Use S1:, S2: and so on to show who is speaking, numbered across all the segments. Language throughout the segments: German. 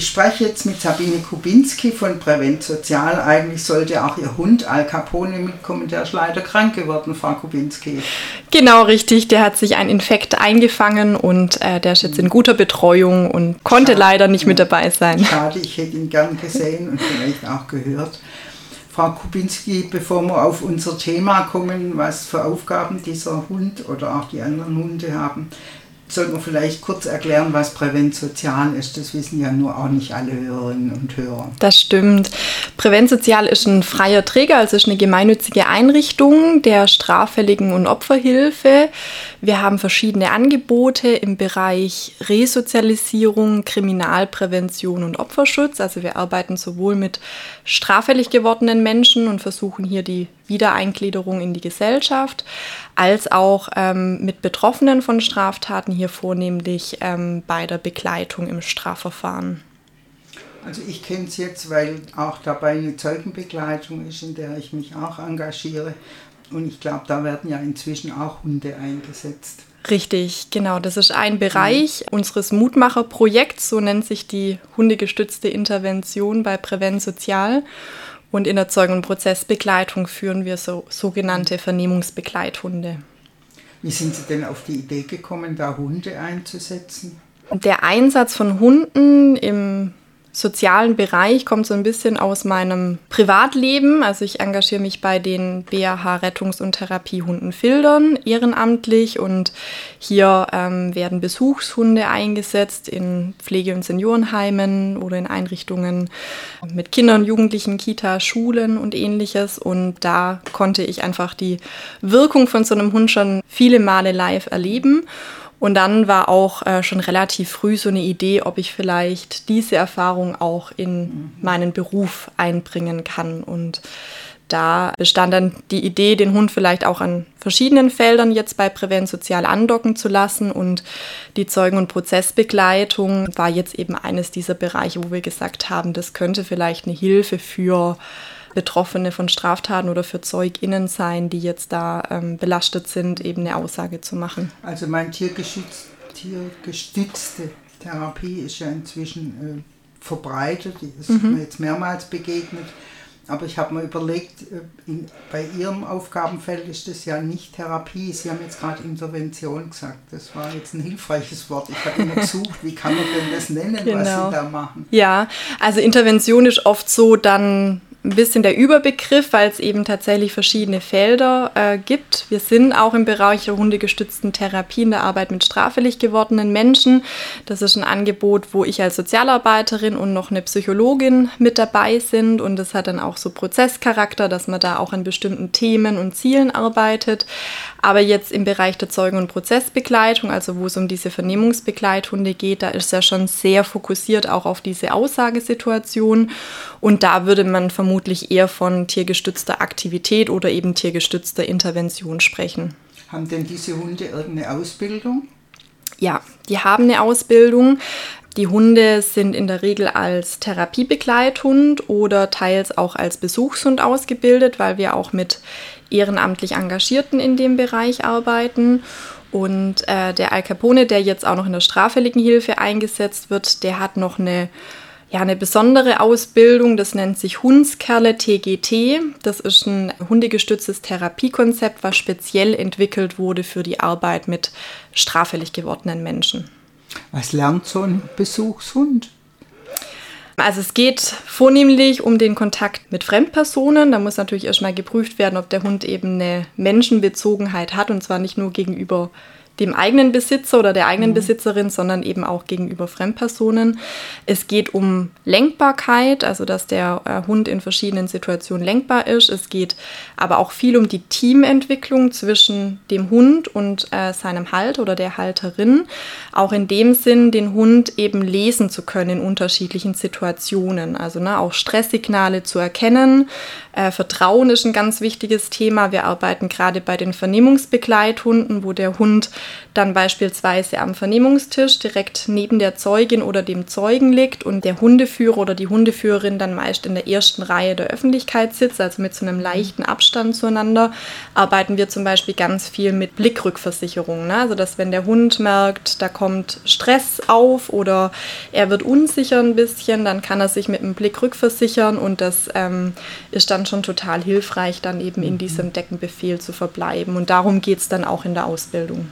S1: Ich spreche jetzt mit Sabine Kubinski von Prävent Sozial. Eigentlich sollte auch Ihr Hund Al Capone mitkommen, der ist leider krank geworden, Frau Kubinski.
S2: Genau, richtig. Der hat sich einen Infekt eingefangen und äh, der ist jetzt in guter Betreuung und konnte Schade. leider nicht mit dabei sein.
S1: Schade, ich hätte ihn gern gesehen und vielleicht auch gehört. Frau Kubinski, bevor wir auf unser Thema kommen, was für Aufgaben dieser Hund oder auch die anderen Hunde haben, sollten wir vielleicht kurz erklären, was Präventsozial ist. Das wissen ja nur auch nicht alle Hörerinnen und Hörer.
S2: Das stimmt. Präventsozial ist ein freier Träger, also ist eine gemeinnützige Einrichtung der Straffälligen- und Opferhilfe. Wir haben verschiedene Angebote im Bereich Resozialisierung, Kriminalprävention und Opferschutz. Also wir arbeiten sowohl mit straffällig gewordenen Menschen und versuchen hier die Wiedereingliederung in die Gesellschaft, als auch ähm, mit Betroffenen von Straftaten, hier vornehmlich ähm, bei der Begleitung im Strafverfahren.
S1: Also ich kenne es jetzt, weil auch dabei eine Zeugenbegleitung ist, in der ich mich auch engagiere. Und ich glaube, da werden ja inzwischen auch Hunde eingesetzt.
S2: Richtig, genau. Das ist ein Bereich mhm. unseres Mutmacherprojekts, so nennt sich die hundegestützte Intervention bei Prävent Sozial. Und in der Zeugen- und Prozessbegleitung führen wir so sogenannte Vernehmungsbegleithunde.
S1: Wie sind Sie denn auf die Idee gekommen, da Hunde einzusetzen?
S2: Der Einsatz von Hunden im sozialen Bereich kommt so ein bisschen aus meinem Privatleben. Also ich engagiere mich bei den BAH Rettungs- und Therapiehunden Fildern ehrenamtlich und hier ähm, werden Besuchshunde eingesetzt in Pflege- und Seniorenheimen oder in Einrichtungen mit Kindern, Jugendlichen, Kita, Schulen und ähnliches. Und da konnte ich einfach die Wirkung von so einem Hund schon viele Male live erleben. Und dann war auch äh, schon relativ früh so eine Idee, ob ich vielleicht diese Erfahrung auch in meinen Beruf einbringen kann. Und da bestand dann die Idee, den Hund vielleicht auch an verschiedenen Feldern jetzt bei Prävent Sozial andocken zu lassen. Und die Zeugen- und Prozessbegleitung war jetzt eben eines dieser Bereiche, wo wir gesagt haben, das könnte vielleicht eine Hilfe für Betroffene von Straftaten oder für ZeugInnen sein, die jetzt da ähm, belastet sind, eben eine Aussage zu machen.
S1: Also mein tiergestützte Therapie ist ja inzwischen äh, verbreitet, die ist mhm. mir jetzt mehrmals begegnet. Aber ich habe mir überlegt, äh, in, bei Ihrem Aufgabenfeld ist das ja nicht Therapie. Sie haben jetzt gerade Intervention gesagt. Das war jetzt ein hilfreiches Wort. Ich habe immer gesucht, wie kann man denn das nennen, genau. was Sie genau. da machen?
S2: Ja, also Intervention ist oft so dann ein bisschen der Überbegriff, weil es eben tatsächlich verschiedene Felder äh, gibt. Wir sind auch im Bereich der hundegestützten Therapie in der Arbeit mit straffällig gewordenen Menschen. Das ist ein Angebot, wo ich als Sozialarbeiterin und noch eine Psychologin mit dabei sind. Und das hat dann auch so Prozesscharakter, dass man da auch an bestimmten Themen und Zielen arbeitet. Aber jetzt im Bereich der Zeugen- und Prozessbegleitung, also wo es um diese Vernehmungsbegleithunde geht, da ist ja schon sehr fokussiert auch auf diese Aussagesituation. Und da würde man vermutlich eher von tiergestützter Aktivität oder eben tiergestützter Intervention sprechen.
S1: Haben denn diese Hunde irgendeine Ausbildung?
S2: Ja, die haben eine Ausbildung. Die Hunde sind in der Regel als Therapiebegleithund oder teils auch als Besuchshund ausgebildet, weil wir auch mit ehrenamtlich Engagierten in dem Bereich arbeiten. Und äh, der Al Capone, der jetzt auch noch in der straffälligen Hilfe eingesetzt wird, der hat noch eine, ja, eine besondere Ausbildung. Das nennt sich Hundskerle TGT. Das ist ein hundegestütztes Therapiekonzept, was speziell entwickelt wurde für die Arbeit mit straffällig gewordenen Menschen.
S1: Was lernt so ein Besuchshund?
S2: Also es geht vornehmlich um den Kontakt mit Fremdpersonen. Da muss natürlich erstmal geprüft werden, ob der Hund eben eine Menschenbezogenheit hat und zwar nicht nur gegenüber dem eigenen Besitzer oder der eigenen mhm. Besitzerin, sondern eben auch gegenüber Fremdpersonen. Es geht um Lenkbarkeit, also dass der äh, Hund in verschiedenen Situationen lenkbar ist. Es geht aber auch viel um die Teamentwicklung zwischen dem Hund und äh, seinem Halter oder der Halterin. Auch in dem Sinn, den Hund eben lesen zu können in unterschiedlichen Situationen. Also ne, auch Stresssignale zu erkennen. Äh, Vertrauen ist ein ganz wichtiges Thema. Wir arbeiten gerade bei den Vernehmungsbegleithunden, wo der Hund dann beispielsweise am Vernehmungstisch direkt neben der Zeugin oder dem Zeugen liegt und der Hundeführer oder die Hundeführerin dann meist in der ersten Reihe der Öffentlichkeit sitzt, also mit so einem leichten Abstand zueinander, arbeiten wir zum Beispiel ganz viel mit Blickrückversicherung. Ne? Also dass wenn der Hund merkt, da kommt Stress auf oder er wird unsicher ein bisschen, dann kann er sich mit einem Blick rückversichern und das ähm, ist dann schon total hilfreich, dann eben in mhm. diesem Deckenbefehl zu verbleiben. Und darum geht es dann auch in der Ausbildung.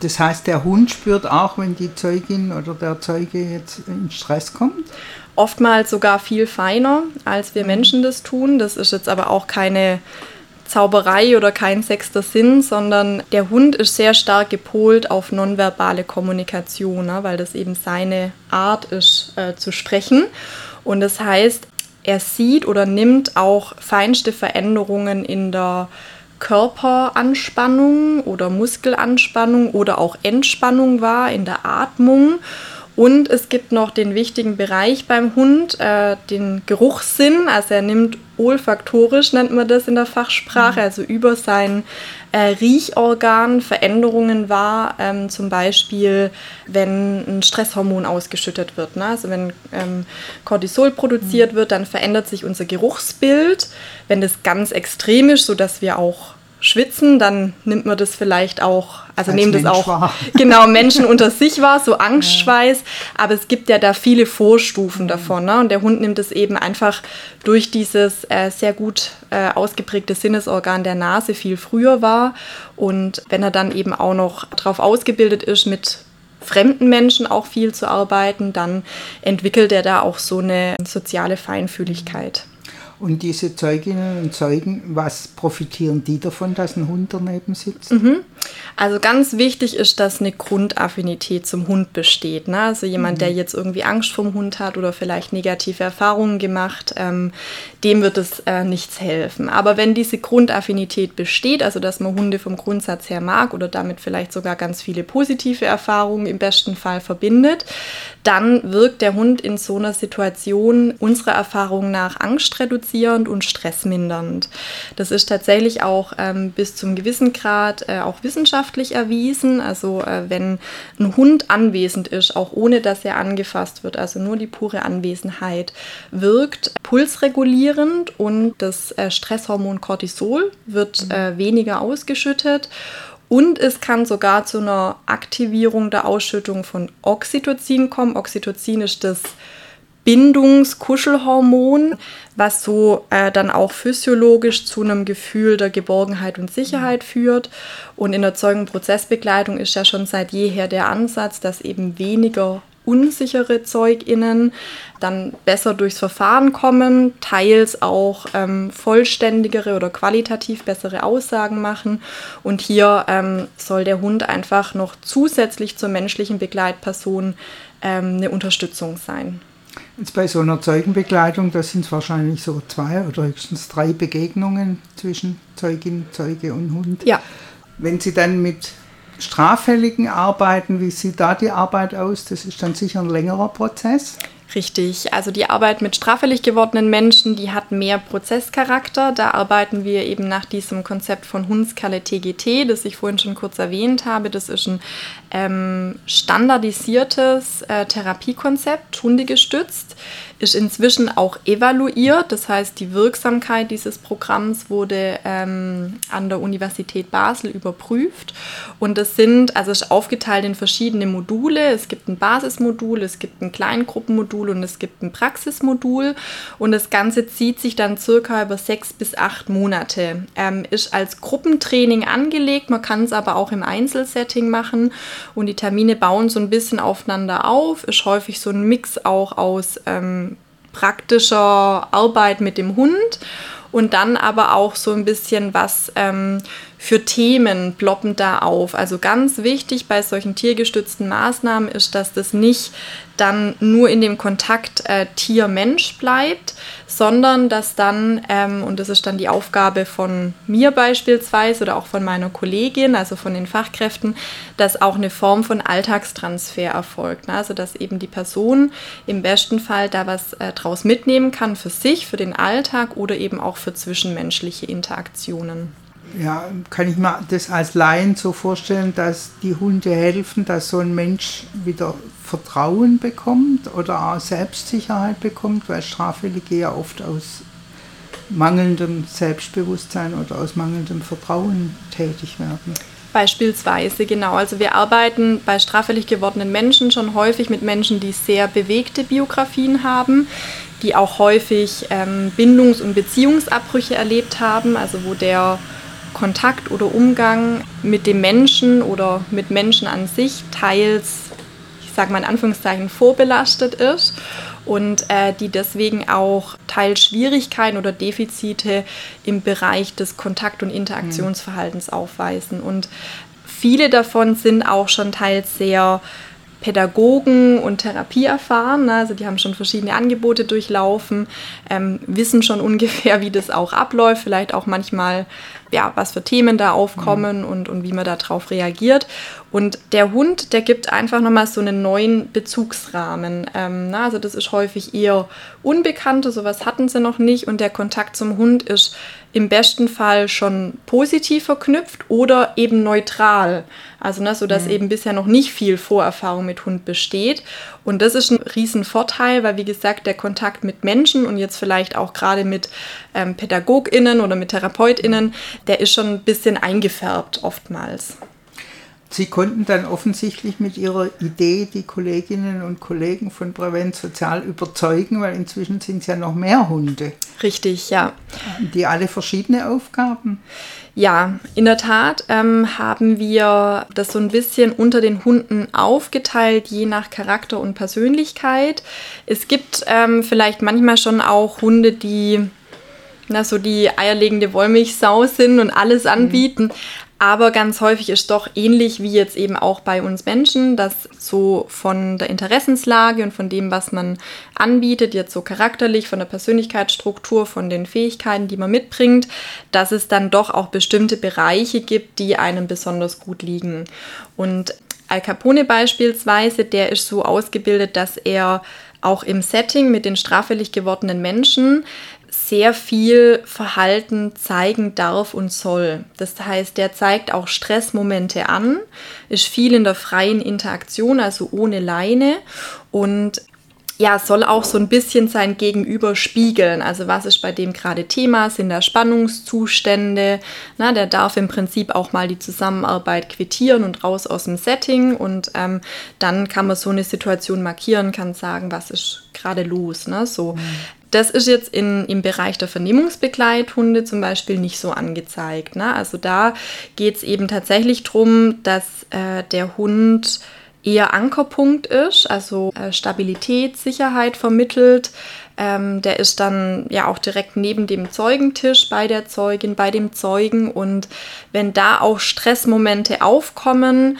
S1: Das heißt, der Hund spürt auch, wenn die Zeugin oder der Zeuge jetzt in Stress kommt?
S2: Oftmals sogar viel feiner, als wir Menschen das tun. Das ist jetzt aber auch keine Zauberei oder kein sechster Sinn, sondern der Hund ist sehr stark gepolt auf nonverbale Kommunikation, ne, weil das eben seine Art ist äh, zu sprechen. Und das heißt, er sieht oder nimmt auch feinste Veränderungen in der Körperanspannung oder Muskelanspannung oder auch Entspannung wahr in der Atmung. Und es gibt noch den wichtigen Bereich beim Hund, äh, den Geruchssinn. Also er nimmt olfaktorisch, nennt man das in der Fachsprache, mhm. also über sein äh, Riechorgan Veränderungen wahr. Ähm, zum Beispiel, wenn ein Stresshormon ausgeschüttet wird. Ne? Also wenn ähm, Cortisol produziert mhm. wird, dann verändert sich unser Geruchsbild. Wenn das ganz extrem ist, sodass wir auch schwitzen, dann nimmt man das vielleicht auch, also nehmen das auch war. genau Menschen unter sich wahr, so Angstschweiß, ja. aber es gibt ja da viele Vorstufen mhm. davon ne? und der Hund nimmt es eben einfach durch dieses äh, sehr gut äh, ausgeprägte Sinnesorgan der Nase viel früher wahr und wenn er dann eben auch noch darauf ausgebildet ist, mit fremden Menschen auch viel zu arbeiten, dann entwickelt er da auch so eine soziale Feinfühligkeit.
S1: Und diese Zeuginnen und Zeugen, was profitieren die davon, dass ein Hund daneben sitzt?
S2: Mhm. Also ganz wichtig ist, dass eine Grundaffinität zum Hund besteht. Ne? Also jemand, mhm. der jetzt irgendwie Angst vom Hund hat oder vielleicht negative Erfahrungen gemacht, ähm, dem wird es äh, nichts helfen. Aber wenn diese Grundaffinität besteht, also dass man Hunde vom Grundsatz her mag oder damit vielleicht sogar ganz viele positive Erfahrungen im besten Fall verbindet, dann wirkt der Hund in so einer Situation unserer Erfahrung nach angstreduzierend und stressmindernd. Das ist tatsächlich auch ähm, bis zum gewissen Grad äh, auch wissenschaftlich erwiesen. Also äh, wenn ein Hund anwesend ist, auch ohne dass er angefasst wird, also nur die pure Anwesenheit, wirkt pulsregulierend und das äh, Stresshormon Cortisol wird mhm. äh, weniger ausgeschüttet und es kann sogar zu einer Aktivierung der Ausschüttung von Oxytocin kommen. Oxytocin ist das Bindungskuschelhormon, was so äh, dann auch physiologisch zu einem Gefühl der Geborgenheit und Sicherheit führt. Und in der Zeugenprozessbegleitung ist ja schon seit jeher der Ansatz, dass eben weniger unsichere ZeugInnen dann besser durchs Verfahren kommen, teils auch ähm, vollständigere oder qualitativ bessere Aussagen machen. Und hier ähm, soll der Hund einfach noch zusätzlich zur menschlichen Begleitperson ähm, eine Unterstützung sein.
S1: Jetzt bei so einer Zeugenbegleitung, da sind es wahrscheinlich so zwei oder höchstens drei Begegnungen zwischen Zeugin, Zeuge und Hund.
S2: Ja.
S1: Wenn Sie dann mit Straffälligen arbeiten, wie sieht da die Arbeit aus? Das ist dann sicher ein längerer Prozess.
S2: Richtig, also die Arbeit mit straffällig gewordenen Menschen, die hat mehr Prozesscharakter. Da arbeiten wir eben nach diesem Konzept von Hundskalle TGT, das ich vorhin schon kurz erwähnt habe. Das ist ein ähm, standardisiertes äh, Therapiekonzept, hundegestützt ist inzwischen auch evaluiert. Das heißt, die Wirksamkeit dieses Programms wurde ähm, an der Universität Basel überprüft. Und es sind, also es ist aufgeteilt in verschiedene Module. Es gibt ein Basismodul, es gibt ein Kleingruppenmodul und es gibt ein Praxismodul. Und das Ganze zieht sich dann circa über sechs bis acht Monate. Ähm, ist als Gruppentraining angelegt, man kann es aber auch im Einzelsetting machen. Und die Termine bauen so ein bisschen aufeinander auf. Ist häufig so ein Mix auch aus ähm, praktischer Arbeit mit dem Hund und dann aber auch so ein bisschen was ähm, für Themen ploppen da auf. Also ganz wichtig bei solchen tiergestützten Maßnahmen ist, dass das nicht dann nur in dem Kontakt äh, Tier-Mensch bleibt, sondern dass dann, ähm, und das ist dann die Aufgabe von mir beispielsweise oder auch von meiner Kollegin, also von den Fachkräften, dass auch eine Form von Alltagstransfer erfolgt. Ne? Also dass eben die Person im besten Fall da was äh, draus mitnehmen kann für sich, für den Alltag oder eben auch für zwischenmenschliche Interaktionen.
S1: Ja, kann ich mir das als Laien so vorstellen, dass die Hunde helfen, dass so ein Mensch wieder Vertrauen bekommt oder auch Selbstsicherheit bekommt, weil Straffällige ja oft aus mangelndem Selbstbewusstsein oder aus mangelndem Vertrauen tätig werden.
S2: Beispielsweise, genau. Also wir arbeiten bei straffällig gewordenen Menschen schon häufig mit Menschen, die sehr bewegte Biografien haben, die auch häufig ähm, Bindungs- und Beziehungsabbrüche erlebt haben, also wo der Kontakt oder Umgang mit dem Menschen oder mit Menschen an sich teils, ich sage mal in Anführungszeichen, vorbelastet ist und äh, die deswegen auch teils Schwierigkeiten oder Defizite im Bereich des Kontakt- und Interaktionsverhaltens aufweisen. Und viele davon sind auch schon teils sehr Pädagogen und Therapie erfahren. Ne? Also die haben schon verschiedene Angebote durchlaufen, ähm, wissen schon ungefähr, wie das auch abläuft, vielleicht auch manchmal, ja, was für Themen da aufkommen mhm. und, und wie man darauf reagiert. Und der Hund, der gibt einfach nochmal so einen neuen Bezugsrahmen. Ähm, na, also das ist häufig eher Unbekannte, sowas hatten sie noch nicht. Und der Kontakt zum Hund ist im besten Fall schon positiv verknüpft oder eben neutral. Also ne, so dass mhm. eben bisher noch nicht viel Vorerfahrung mit Hund besteht. Und das ist ein Riesenvorteil, weil wie gesagt, der Kontakt mit Menschen und jetzt vielleicht auch gerade mit ähm, PädagogInnen oder mit TherapeutInnen, der ist schon ein bisschen eingefärbt oftmals.
S1: Sie konnten dann offensichtlich mit Ihrer Idee die Kolleginnen und Kollegen von Prävent Sozial überzeugen, weil inzwischen sind es ja noch mehr Hunde.
S2: Richtig, ja.
S1: Die alle verschiedene Aufgaben.
S2: Ja, in der Tat ähm, haben wir das so ein bisschen unter den Hunden aufgeteilt, je nach Charakter und Persönlichkeit. Es gibt ähm, vielleicht manchmal schon auch Hunde, die na, so die eierlegende Wollmilchsau sind und alles mhm. anbieten. Mhm. Aber ganz häufig ist doch ähnlich wie jetzt eben auch bei uns Menschen, dass so von der Interessenslage und von dem, was man anbietet, jetzt so charakterlich, von der Persönlichkeitsstruktur, von den Fähigkeiten, die man mitbringt, dass es dann doch auch bestimmte Bereiche gibt, die einem besonders gut liegen. Und Al Capone beispielsweise, der ist so ausgebildet, dass er auch im Setting mit den straffällig gewordenen Menschen sehr viel Verhalten zeigen darf und soll. Das heißt, der zeigt auch Stressmomente an, ist viel in der freien Interaktion, also ohne Leine und ja, soll auch so ein bisschen sein Gegenüber spiegeln. Also was ist bei dem gerade Thema? Sind da Spannungszustände? Na, der darf im Prinzip auch mal die Zusammenarbeit quittieren und raus aus dem Setting und ähm, dann kann man so eine Situation markieren, kann sagen, was ist gerade los. Ne? So, mhm. Das ist jetzt in, im Bereich der Vernehmungsbegleithunde zum Beispiel nicht so angezeigt. Ne? Also da geht es eben tatsächlich darum, dass äh, der Hund eher Ankerpunkt ist, also äh, Stabilität, Sicherheit vermittelt. Ähm, der ist dann ja auch direkt neben dem Zeugentisch bei der Zeugin, bei dem Zeugen. Und wenn da auch Stressmomente aufkommen,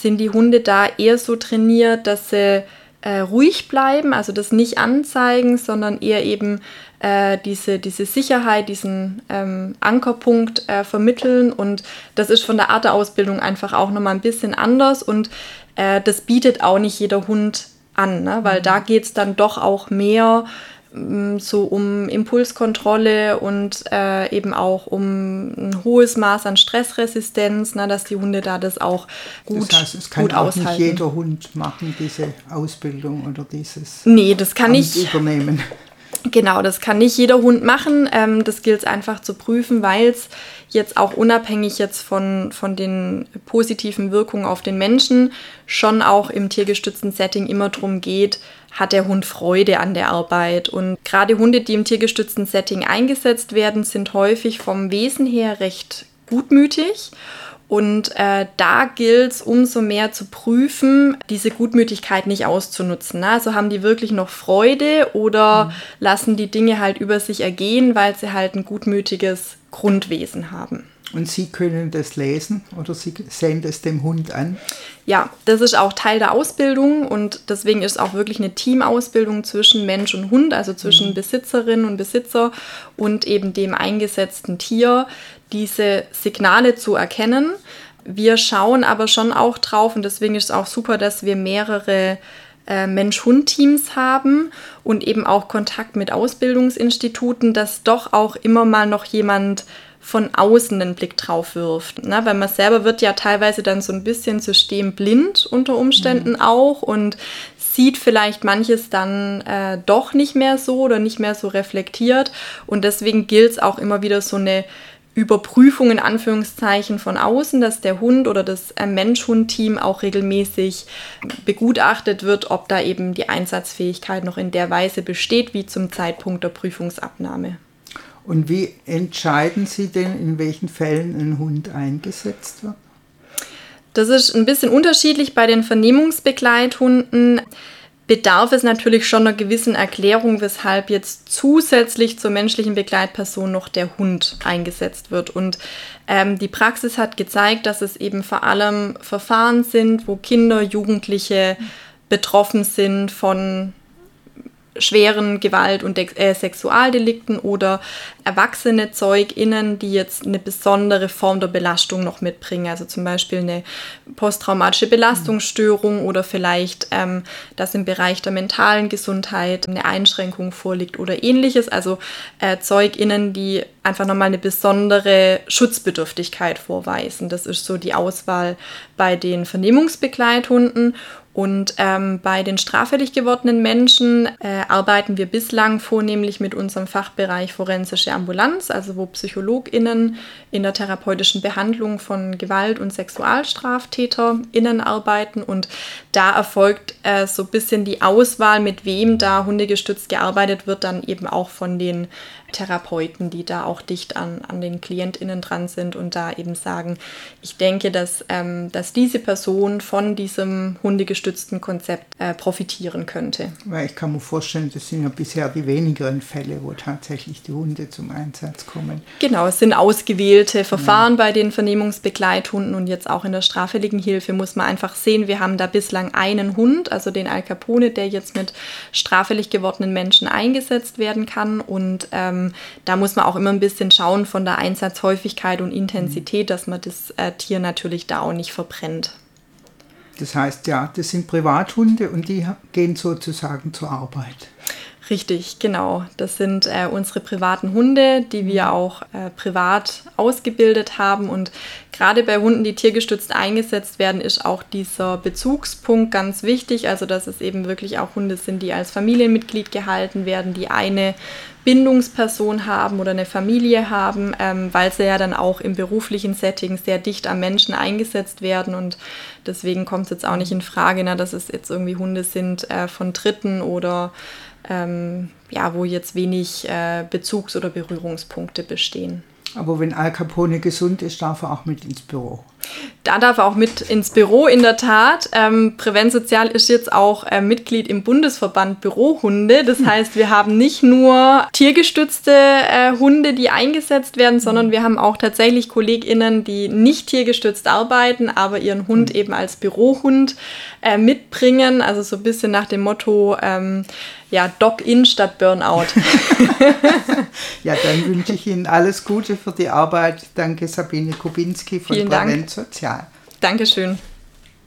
S2: sind die Hunde da eher so trainiert, dass sie äh, ruhig bleiben, also das nicht anzeigen, sondern eher eben äh, diese, diese Sicherheit, diesen ähm, Ankerpunkt äh, vermitteln. Und das ist von der Art der Ausbildung einfach auch nochmal ein bisschen anders und äh, das bietet auch nicht jeder Hund an, ne? weil mhm. da geht es dann doch auch mehr so um Impulskontrolle und äh, eben auch um ein hohes Maß an Stressresistenz, na, dass die Hunde da das auch gut Das heißt,
S1: es kann auch aushalten. nicht jeder Hund machen, diese Ausbildung oder dieses
S2: Nee, das kann Amt ich übernehmen. Genau, das kann nicht jeder Hund machen. Ähm, das gilt es einfach zu prüfen, weil es jetzt auch unabhängig jetzt von, von den positiven Wirkungen auf den Menschen schon auch im tiergestützten Setting immer darum geht, hat der Hund Freude an der Arbeit. Und gerade Hunde, die im tiergestützten Setting eingesetzt werden, sind häufig vom Wesen her recht gutmütig. Und äh, da gilt es umso mehr zu prüfen, diese Gutmütigkeit nicht auszunutzen. Ne? Also haben die wirklich noch Freude oder mhm. lassen die Dinge halt über sich ergehen, weil sie halt ein gutmütiges Grundwesen haben.
S1: Und Sie können das lesen oder Sie sehen das dem Hund an?
S2: Ja, das ist auch Teil der Ausbildung und deswegen ist es auch wirklich eine Teamausbildung zwischen Mensch und Hund, also zwischen mhm. Besitzerin und Besitzer und eben dem eingesetzten Tier, diese Signale zu erkennen. Wir schauen aber schon auch drauf und deswegen ist es auch super, dass wir mehrere äh, Mensch-Hund-Teams haben und eben auch Kontakt mit Ausbildungsinstituten, dass doch auch immer mal noch jemand von außen einen Blick drauf wirft. Ne? Weil man selber wird ja teilweise dann so ein bisschen systemblind unter Umständen mhm. auch und sieht vielleicht manches dann äh, doch nicht mehr so oder nicht mehr so reflektiert. Und deswegen gilt es auch immer wieder so eine Überprüfung in Anführungszeichen von außen, dass der Hund oder das äh, Mensch-Hund-Team auch regelmäßig begutachtet wird, ob da eben die Einsatzfähigkeit noch in der Weise besteht, wie zum Zeitpunkt der Prüfungsabnahme.
S1: Und wie entscheiden Sie denn, in welchen Fällen ein Hund eingesetzt wird?
S2: Das ist ein bisschen unterschiedlich bei den Vernehmungsbegleithunden bedarf es natürlich schon einer gewissen Erklärung, weshalb jetzt zusätzlich zur menschlichen Begleitperson noch der Hund eingesetzt wird. Und ähm, die Praxis hat gezeigt, dass es eben vor allem Verfahren sind, wo Kinder, Jugendliche betroffen sind von schweren Gewalt- und äh, Sexualdelikten oder erwachsene ZeugInnen, die jetzt eine besondere Form der Belastung noch mitbringen, also zum Beispiel eine posttraumatische Belastungsstörung oder vielleicht, ähm, dass im Bereich der mentalen Gesundheit eine Einschränkung vorliegt oder ähnliches, also äh, ZeugInnen, die einfach nochmal eine besondere Schutzbedürftigkeit vorweisen. Das ist so die Auswahl bei den Vernehmungsbegleithunden und ähm, bei den straffällig gewordenen Menschen äh, arbeiten wir bislang vornehmlich mit unserem Fachbereich forensische Ambulanz, also wo PsychologInnen in der therapeutischen Behandlung von Gewalt- und SexualstraftäterInnen arbeiten. Und da erfolgt äh, so ein bisschen die Auswahl, mit wem da hundegestützt gearbeitet wird, dann eben auch von den Therapeuten, die da auch dicht an, an den KlientInnen dran sind und da eben sagen, ich denke, dass, ähm, dass diese Person von diesem hundegestützten Konzept äh, profitieren könnte.
S1: Weil ich kann mir vorstellen, das sind ja bisher die wenigeren Fälle, wo tatsächlich die Hunde zum Einsatz kommen.
S2: Genau, es sind ausgewählte Verfahren ja. bei den Vernehmungsbegleithunden und jetzt auch in der straffälligen Hilfe muss man einfach sehen, wir haben da bislang einen Hund, also den Al Capone, der jetzt mit straffällig gewordenen Menschen eingesetzt werden kann und ähm, ähm, da muss man auch immer ein bisschen schauen von der Einsatzhäufigkeit und Intensität, dass man das äh, Tier natürlich da auch nicht verbrennt.
S1: Das heißt, ja, das sind Privathunde und die gehen sozusagen zur Arbeit.
S2: Richtig, genau. Das sind äh, unsere privaten Hunde, die wir mhm. auch äh, privat ausgebildet haben. Und gerade bei Hunden, die tiergestützt eingesetzt werden, ist auch dieser Bezugspunkt ganz wichtig. Also, dass es eben wirklich auch Hunde sind, die als Familienmitglied gehalten werden, die eine Bindungsperson haben oder eine Familie haben, ähm, weil sie ja dann auch im beruflichen Setting sehr dicht am Menschen eingesetzt werden und deswegen kommt es jetzt auch nicht in Frage, na, dass es jetzt irgendwie Hunde sind äh, von Dritten oder ähm, ja, wo jetzt wenig äh, Bezugs- oder Berührungspunkte bestehen.
S1: Aber wenn Al Capone gesund ist, darf er auch mit ins Büro.
S2: Da darf er auch mit ins Büro, in der Tat. Ähm, Präventsozial ist jetzt auch äh, Mitglied im Bundesverband Bürohunde. Das hm. heißt, wir haben nicht nur tiergestützte äh, Hunde, die eingesetzt werden, sondern hm. wir haben auch tatsächlich KollegInnen, die nicht tiergestützt arbeiten, aber ihren Hund hm. eben als Bürohund äh, mitbringen. Also so ein bisschen nach dem Motto, ähm, ja, Doc-In statt Burnout.
S1: ja, dann wünsche ich Ihnen alles Gute für die Arbeit. Danke, Sabine Kubinski von Prävent Sozial.
S2: Dankeschön.